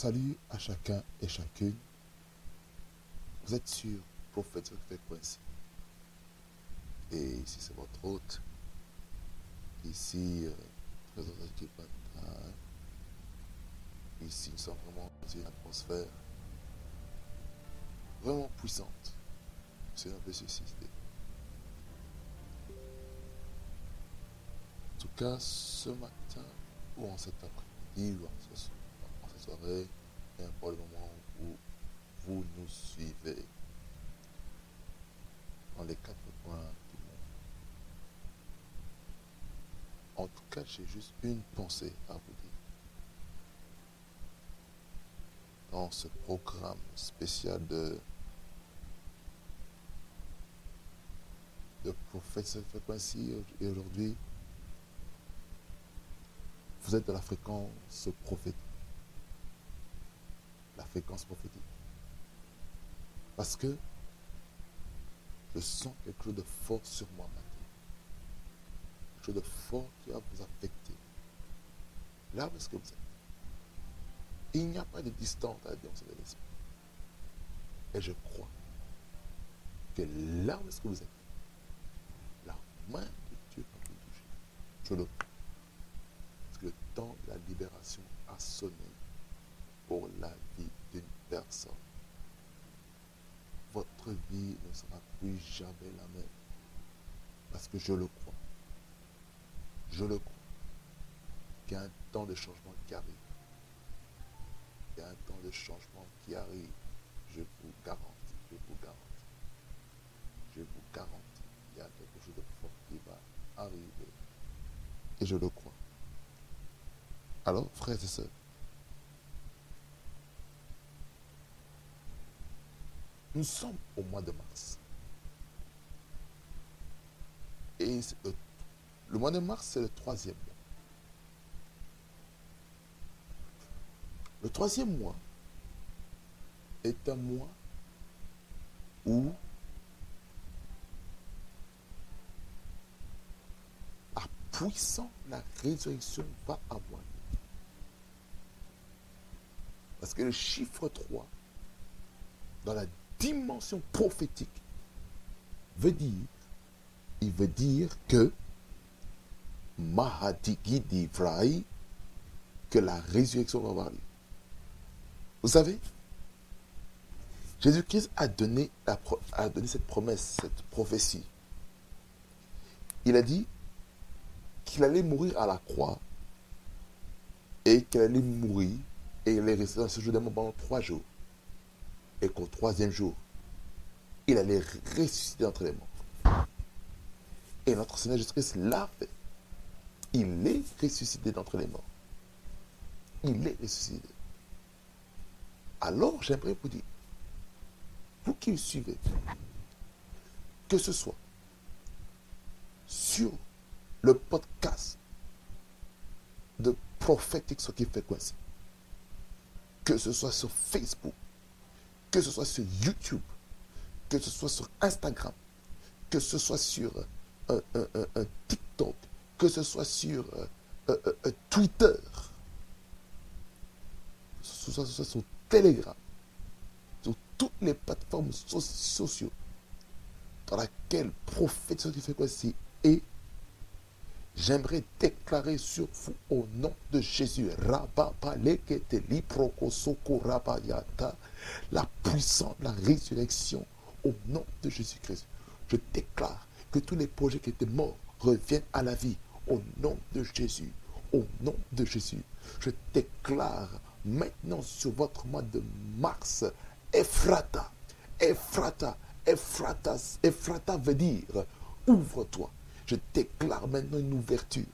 Salut à chacun et chacune. Vous êtes sur Prophète Fréquence. Et ici, c'est votre hôte. Ici, euh. Ici, nous sommes vraiment dans une atmosphère vraiment puissante. C'est un peu ceci. En tout cas, ce matin ou en cet après-midi ou en ce soir, soirée, pour le moment où vous nous suivez dans les quatre coins du monde. En tout cas, j'ai juste une pensée à vous dire. Dans ce programme spécial de de prophète cette fréquence et aujourd'hui vous êtes de la fréquence prophétique. La fréquence prophétique. Parce que je sens quelque chose de fort sur moi maintenant. Quelque chose de fort qui va vous affecter. Là où est-ce que vous êtes? Il n'y a pas de distance à la dimension de l'esprit. Et je crois que là où est-ce que vous êtes, la main de Dieu va vous toucher. Je le crois le temps de la libération a sonné pour la vie personne. Votre vie ne sera plus jamais la même. Parce que je le crois. Je le crois. Il y a un temps de changement qui arrive. Il y a un temps de changement qui arrive. Je vous garantis. Je vous garantis. Je vous garantis. Il y a quelque chose de fort qui va arriver. Et je le crois. Alors, frères et sœurs, nous sommes au mois de mars. Et le, mois de mars, c'est le troisième mois. Le troisième mois est un mois où à puissant la résurrection va avoir parce que le chiffre 3, dans la dimension prophétique, veut dire, il veut dire que Mahadigi d'Ivraï, que la résurrection va avoir. Vous savez, Jésus-Christ a donné, a donné cette promesse, cette prophétie. Il a dit qu'il allait mourir à la croix et qu'il allait mourir et il est resté dans ce jour de pendant trois jours. Et qu'au troisième jour, il allait ressusciter entre les morts. Et notre Seigneur Jésus-Christ l'a fait. Il est ressuscité d'entre les morts. Il est ressuscité. Alors, j'aimerais vous dire, vous qui me suivez, que ce soit sur le podcast de prophétique ce qui fait que ce soit sur Facebook, que ce soit sur YouTube, que ce soit sur Instagram, que ce soit sur un, TikTok, que ce soit sur Twitter, que ce soit, sur Telegram, sur toutes les plateformes sociaux dans laquelle prophète qui fait quoi J'aimerais déclarer sur vous au nom de Jésus, la puissance la résurrection au nom de Jésus-Christ. Je déclare que tous les projets qui étaient morts reviennent à la vie au nom de Jésus. Au nom de Jésus. Je déclare maintenant sur votre mois de mars, Ephrata, Ephrata, Ephrata, Ephrata veut dire ouvre-toi. Je déclare maintenant une ouverture.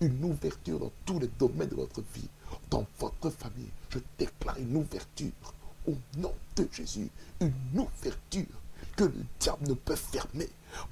Une ouverture dans tous les domaines de votre vie. Dans votre famille. Je déclare une ouverture. Au nom de Jésus. Une ouverture que le diable ne peut fermer.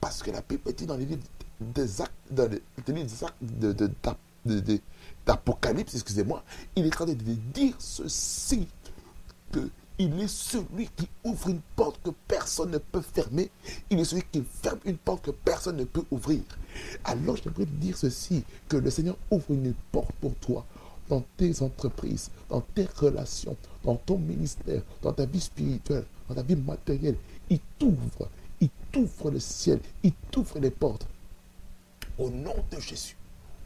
Parce que la Bible dit dans les livres d'Apocalypse, excusez-moi, il est en train de dire ceci, que il est celui qui ouvre une porte que personne ne peut fermer. Il est celui qui ferme une porte que personne ne peut ouvrir. Alors j'aimerais dire ceci, que le Seigneur ouvre une porte pour toi dans tes entreprises, dans tes relations, dans ton ministère, dans ta vie spirituelle, dans ta vie matérielle. Il t'ouvre, il t'ouvre le ciel, il t'ouvre les portes. Au nom de Jésus,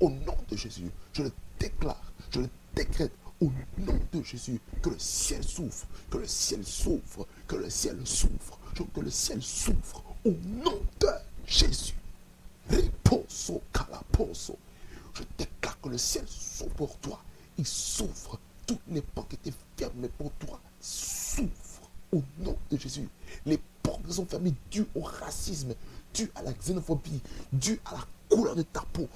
au nom de Jésus, je le déclare, je le décrète au nom de Jésus, que le ciel s'ouvre, que le ciel s'ouvre, que le ciel s'ouvre, que le ciel s'ouvre au nom de Jésus. Riposo, calaposo. Je déclare que le ciel s'ouvre pour toi. Il s'ouvre. Toutes les portes qui étaient fermées pour toi s'ouvrent au nom de Jésus. Les portes sont fermées dues au racisme, dues à la xénophobie, dues à la couleur de ta peau,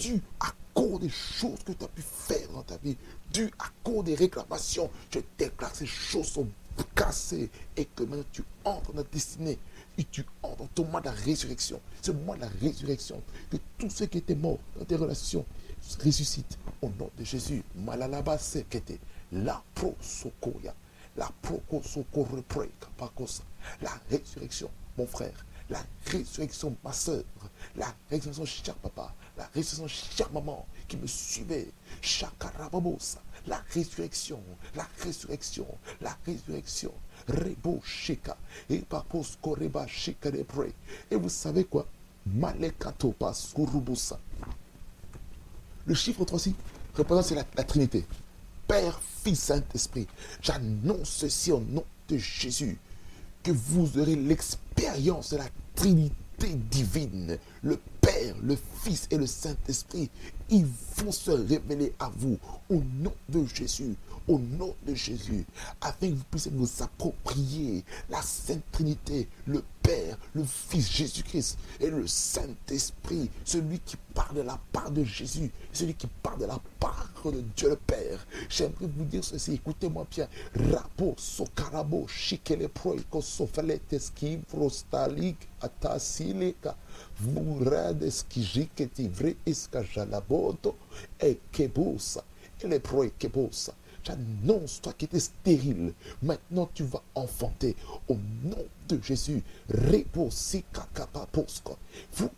dues à cause des choses que tu as pu faire dans ta vie, dues à cause des réclamations. Je déclare que ces choses sont cassées et que maintenant tu entres dans ta destinée et tu entres dans ton mois de la résurrection. Ce mois de la résurrection, que tous ceux qui étaient morts dans tes relations ressuscitent au nom de Jésus. Malalaba sekete, la pro sokoya, la pro la résurrection, mon frère, la résurrection, ma soeur, la résurrection, cher papa, la résurrection, chère maman qui me suivait, la résurrection, la résurrection, la résurrection, Rebo Sheka, et Papos Koreba Sheka Et vous savez quoi? Malekato Kurubusa. Le chiffre 3 ici représente la, la Trinité. Père, Fils, Saint-Esprit. J'annonce ceci au nom de Jésus. Que vous aurez l'expérience de la Trinité divine. Le Père, le Fils et le Saint-Esprit, ils vont se révéler à vous au nom de Jésus au nom de Jésus, afin que vous puissiez vous approprier la Sainte Trinité, le Père, le Fils Jésus-Christ et le Saint-Esprit, celui qui parle de la part de Jésus, celui qui parle de la part de Dieu le Père. J'aimerais vous dire ceci, écoutez-moi bien. Rapo, sokarabo, shikele proiko, sofalete, skivrostalik, atasileka, vurad, eskijiketi, vre, vuoto e che bussa e le proie che bussa. J'annonce, toi qui étais stérile, maintenant tu vas enfanter au nom de Jésus. Vous,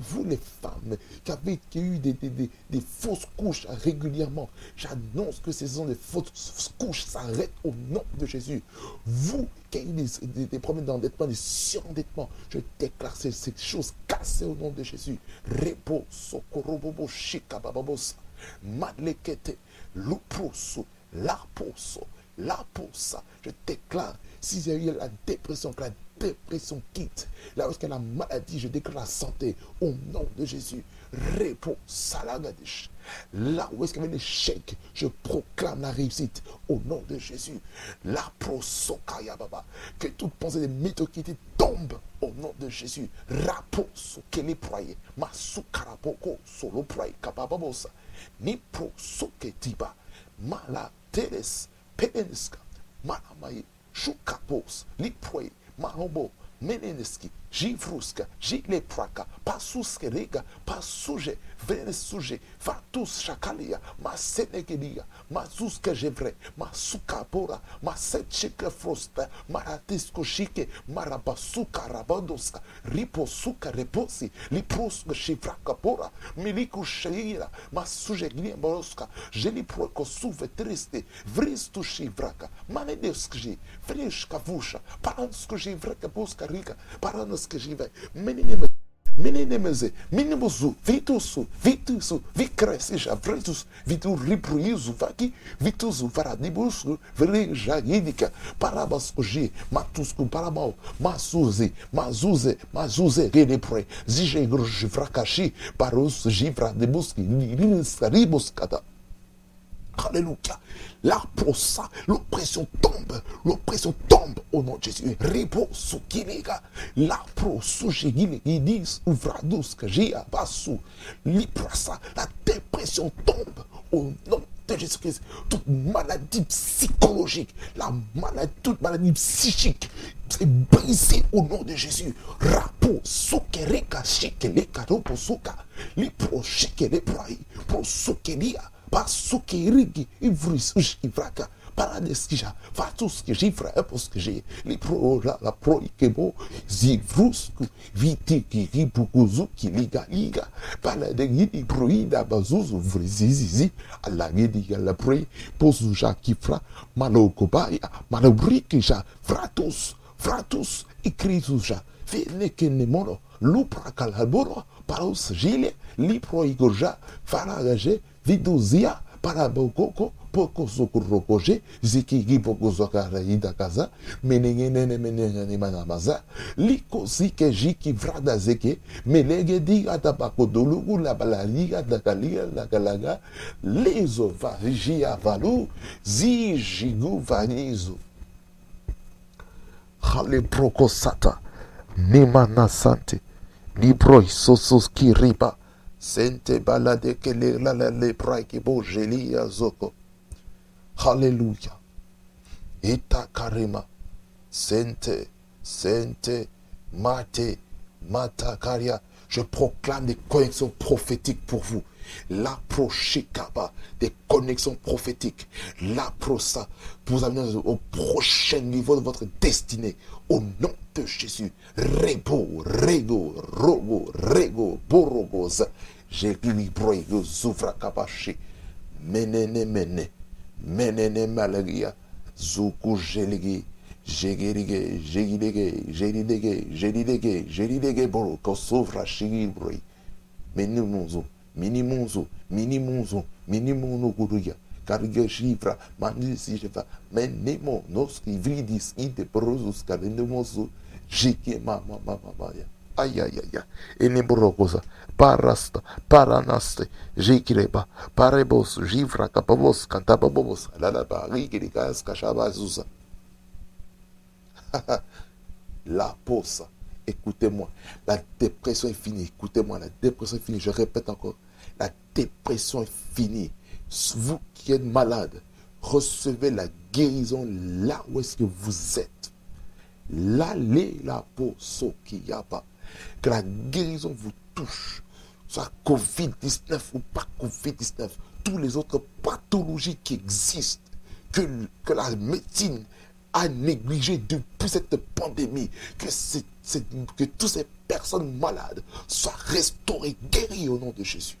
vous, les femmes qui avez eu des, fausses couches régulièrement, j'annonce que ces sont des fausses couches s'arrêtent au nom de Jésus. Vous qui avez eu des, problèmes d'endettement, des surendettements, je déclare ces, ces choses cassées au nom de Jésus. Repos, sokorobobo, shikabababos, malekete. Luproso, la poso, la posa. Je déclare, si j'ai eu la dépression, que la dépression quitte. Là où est-ce qu'il y a la maladie, je déclare la santé au nom de Jésus. Réponds, salagadish. Là où est-ce qu'il y avait l'échec, je proclame la réussite au nom de Jésus. La prosokaya baba. Que toute pensée de médiocrité tombe au nom de Jésus. Raposo, qu'elle proye. Masukarapoko, solo proye, kabababosa Nipro soketiba. Mala teres peneniska. Maramai. Shukapos. Liproe. Marobo. Meneniski. Jivruska jilepraka pasuske rega pasuje venesuje vatus shakalia masenegelia mazuska jevre masukapora masetchike frosta maratisko shike marabasuka rabadoska riposuka reposi liproska shivrakapora miliku sheira masuje gliemboroska jeliproko suve triste vristu shivraka manedeski vrishka vusha paransko jivraka boska riga escrevem meninas meninas e eh, meninos o vitos o vitos o vicresse eh, já vitos vitu reproduzo vaki vitos o varadibus eh, vereja gínica parabas hoje matus com parabal masuze masuze masuze reprodu zige grosso fracashi para os gifra de buski nirinis caribus cada Alléluia. Là, pour ça, l'oppression tombe. L'oppression tombe au nom de Jésus. Repose qui Là, pour disent, ouvradus, que j'ai. La dépression tombe au nom de Jésus-Christ. Toute maladie psychologique, la maladie, toute maladie psychique, c'est brisé au nom de Jésus. Rapo, sokereka, shekeleka, ropo soka. Li pro shekele prai, sokelia. Pasukirigi, Ivris, Ushkivraka, Paradeskija, Fatuski, Jifra, Eposkije, Lipro, la Pro Ikebo, Zivrusku, Vitiki, Ripukuzuki, Liga, Liga, Paladegidi, Proida, Bazuzu, Vrizizi, Alagidi, Alabre, Pozuja, Kifra, Malokobaya, Malabrikija, Fratus, Fratus, Ikrisuja, Venekenemono, Lupra Kalaboro, Paus Gile, Lipro Igorja, Faragaje, Viduzia, Parabokoko, Poko Sokurokoje, Zikigi Poko Zokaraida Kaza, Menengene Menengene Manamaza, Liko Zike Jiki Vrada Zeke, Melege Di Atabako Dolugu, La Balaliga, Dakalia, La Galaga, Lezo Vagia Valu, Zijigu Vanizo. Hale Prokosata, Nemana Sante, Libroi Sosos Kiriba, Sente balade que le la la le bo jeli. Hallelujah. Ita karima. Sente, sente, mate, matakaria. Je proclame des connexions prophétiques pour vous. La prochikaba, des connexions prophétiques. La prosa, pour vous amener au prochain niveau de votre destinée. Au nom de Jésus. Rebo, rego, rogo, rego, borogos. J'équilibre, zoufra kapashi. Menene mene. Menene malagia. Zuku jeligi. Jegirige, jegirige, jegirige, jegirige, jegirige boro, kosovra shigibri. Minimunzu, minimum minimum minimum kuruya carga shifra mandisi shifra menemo nos hibridis ite prosus carendemosu shike mama mama maya ay ay. Ay parasta paranaste jikreba parebos jifra kapavos kantababos la la barigri gas kashabazusa la posa. Écoutez-moi. La dépression est finie. Écoutez-moi. La dépression est finie. Je répète encore. La dépression est finie. Vous qui êtes malade, recevez la guérison là où est-ce que vous êtes. L'allée, la peau, pas. Que la guérison vous touche. Soit Covid-19 ou pas Covid-19. Tous les autres pathologies qui existent. Que, que la médecine a négligé depuis cette pandémie, que, c'est, que toutes ces personnes malades soient restaurées, guéries au nom de Jésus.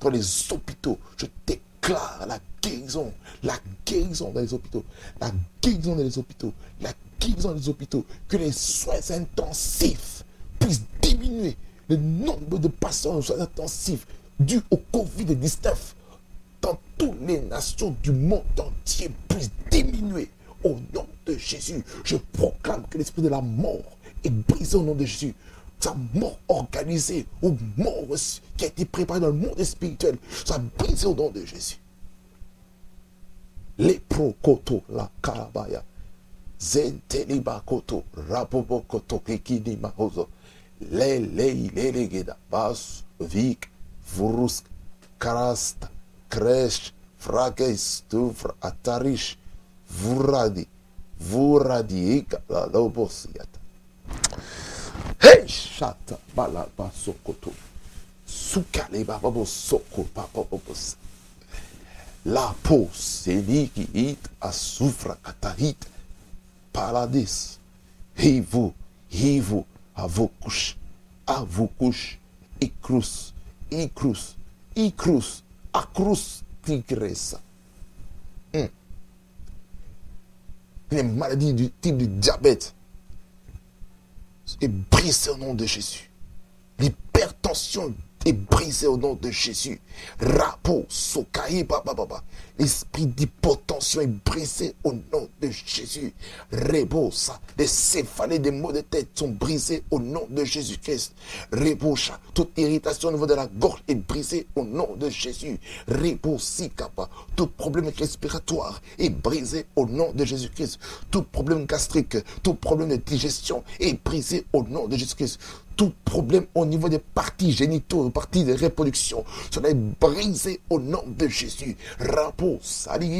Dans les hôpitaux, je déclare la guérison, la guérison dans les hôpitaux, la guérison dans les hôpitaux, la guérison dans les hôpitaux, que les soins intensifs puissent diminuer, le nombre de patients aux soins intensifs dus au Covid-19 dans toutes les nations du monde entier puissent diminuer au nom de Jésus, je proclame que l'esprit de la mort est brisé au nom de Jésus. Sa mort organisée ou mort qui a été préparée dans le monde spirituel soit brisée au nom de Jésus. Les prokoto la karabaya. Zenteliba koto rabobo koto kikini mahozo. Le le le legeda bas vik vurusk karasta kresh tufra atarish vuradi. Vuradi la lobosiata hey shata. Bala basokoto sukale babo soko papa babos la pos eliki it asufra katahit paradis. Hivu hivu avokush avokush ikrus ikrus ikrus akrus tigresa les maladies du type de diabète est brisée au nom de Jésus. L'hypertension est brisée au nom de Jésus. Rapo, sokaï, baba, L'esprit d'hypotension est brisé au nom de Jésus. Rebosa, les céphalées des maux de tête sont brisés au nom de Jésus-Christ. Rebosa, toute irritation au niveau de la gorge est brisée au nom de Jésus. Rebosikapa, tout problème respiratoire est brisé au nom de Jésus-Christ. Tout problème gastrique, tout problème de digestion est brisé au nom de Jésus-Christ tout problème au niveau des parties génitaux, des parties de reproduction, cela est brisé au nom de Jésus. pu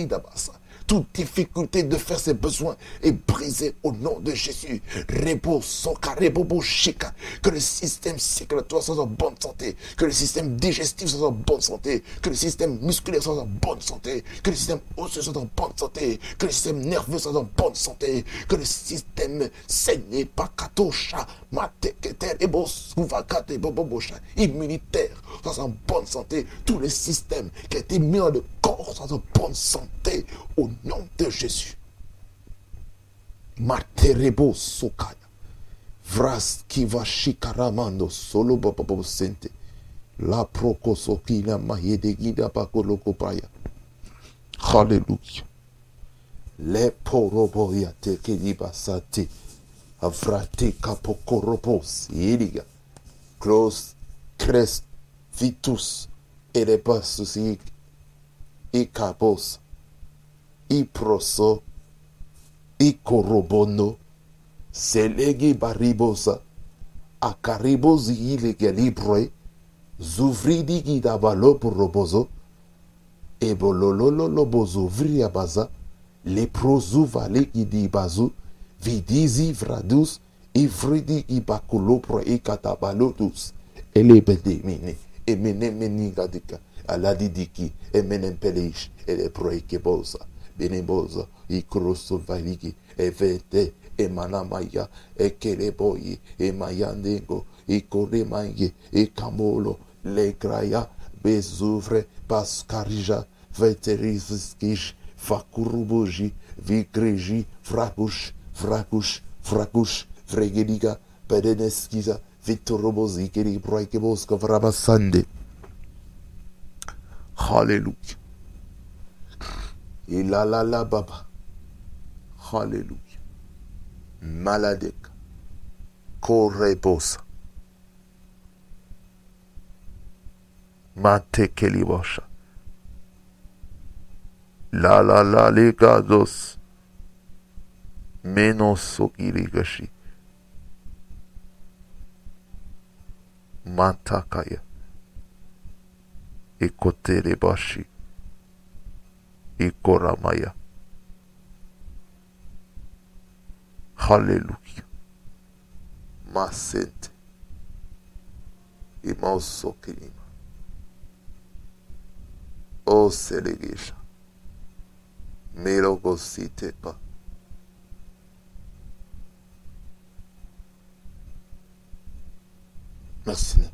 da basa toute difficulté de faire ses besoins est brisée au nom de Jésus. Que le système circulatoire soit en bonne santé. Que le système digestif soit en bonne santé. Que le système musculaire soit en bonne santé. Que le système osseux soit en bonne santé. Que le système nerveux soit en bonne santé. Que le système saigné, pakatosha, mateketer, ebo, souvakate, bobobosha, immunitaire soit en bonne santé. Tous les systèmes qui ont été mis dans le corps soit en bonne santé. Au nom de Jésus. Materebo sokaya. Vras kiva shikaramando solo bobo sente. La prokosokina mahede gida bakoloko paya. Hallelujah. Le poroboya teke libasate. Avrate kapokoropos. Iriga. Close. Crest. Vitus. Elepasus. Ikabos. Iproso. Ikorobono. Selegi baribosa. Akaribos ilege libre. Zuvridi gidabalo robozo. Ebolololo lobozo vriabaza. Leprozu vale gidibazu. Vidizi vradus. Ivridi ibakulopro ikatabalotus. Elebedemine. Emene menigadika. Aladidiki. Emenem peleish. Eleproikebosa. benebosa e crosso valigi e vete e manamaya e kereboi e mayanego e coremangue e camolo legraia bezuvre pascarija veteriziskis facuruboji vigreji fracus fracus fracus fregeliga pereneskisa vitorobosi que ele broike bosca vrabassande Hallelujah. Ilalala baba. Hallelujah. Maladek. Korebosa. Mate kelibosha. La la la ligados. Menos sokirigashi. Matakaya. e Coramaya. Aleluia. Macente. Irmãos Soquirima. O Selegueja. Merogocitepa. Merci.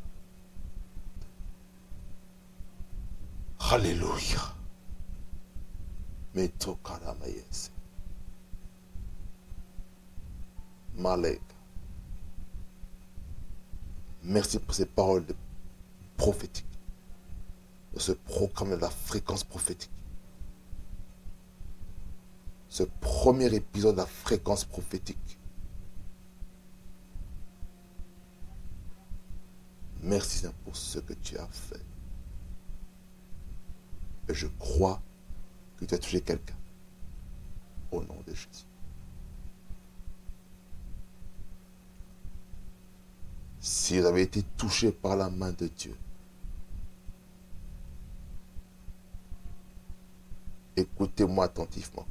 Aleluia. Malek. Merci pour ces paroles prophétiques. Ce programme de la fréquence prophétique. Ce premier épisode de la fréquence prophétique. Merci pour ce que tu as fait. Et je crois que tu as touché quelqu'un. Au nom de Jésus. Si vous avez été touché par la main de Dieu, écoutez-moi attentivement.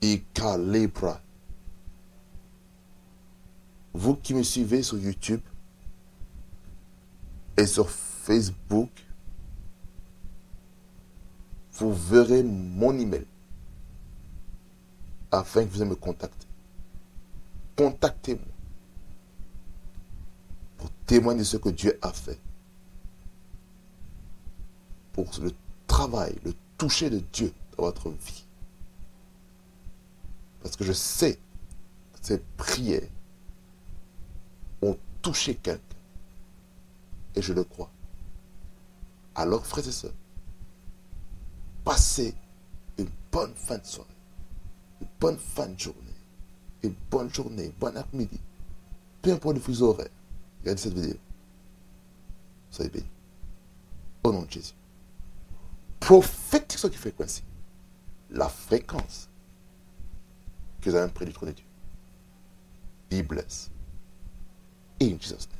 Ikalebra. Vous qui me suivez sur YouTube et sur Facebook, vous verrez mon email afin que vous me contacter. Contactez-moi pour témoigner de ce que Dieu a fait. Pour le travail, le toucher de Dieu dans votre vie. Parce que je sais que ces prières ont touché quelqu'un. Et je le crois. Alors, frères et sœurs, passez une bonne fin de soirée, une bonne fin de journée, une bonne journée, bon après-midi. Peu importe le fuseau horaire. Regardez cette vidéo. Soyez bénis. Au nom de Jésus. Prophétique ce qui fait coïncider. La fréquence que vous avez près du trône de Dieu. Be blessed. In Jesus' name.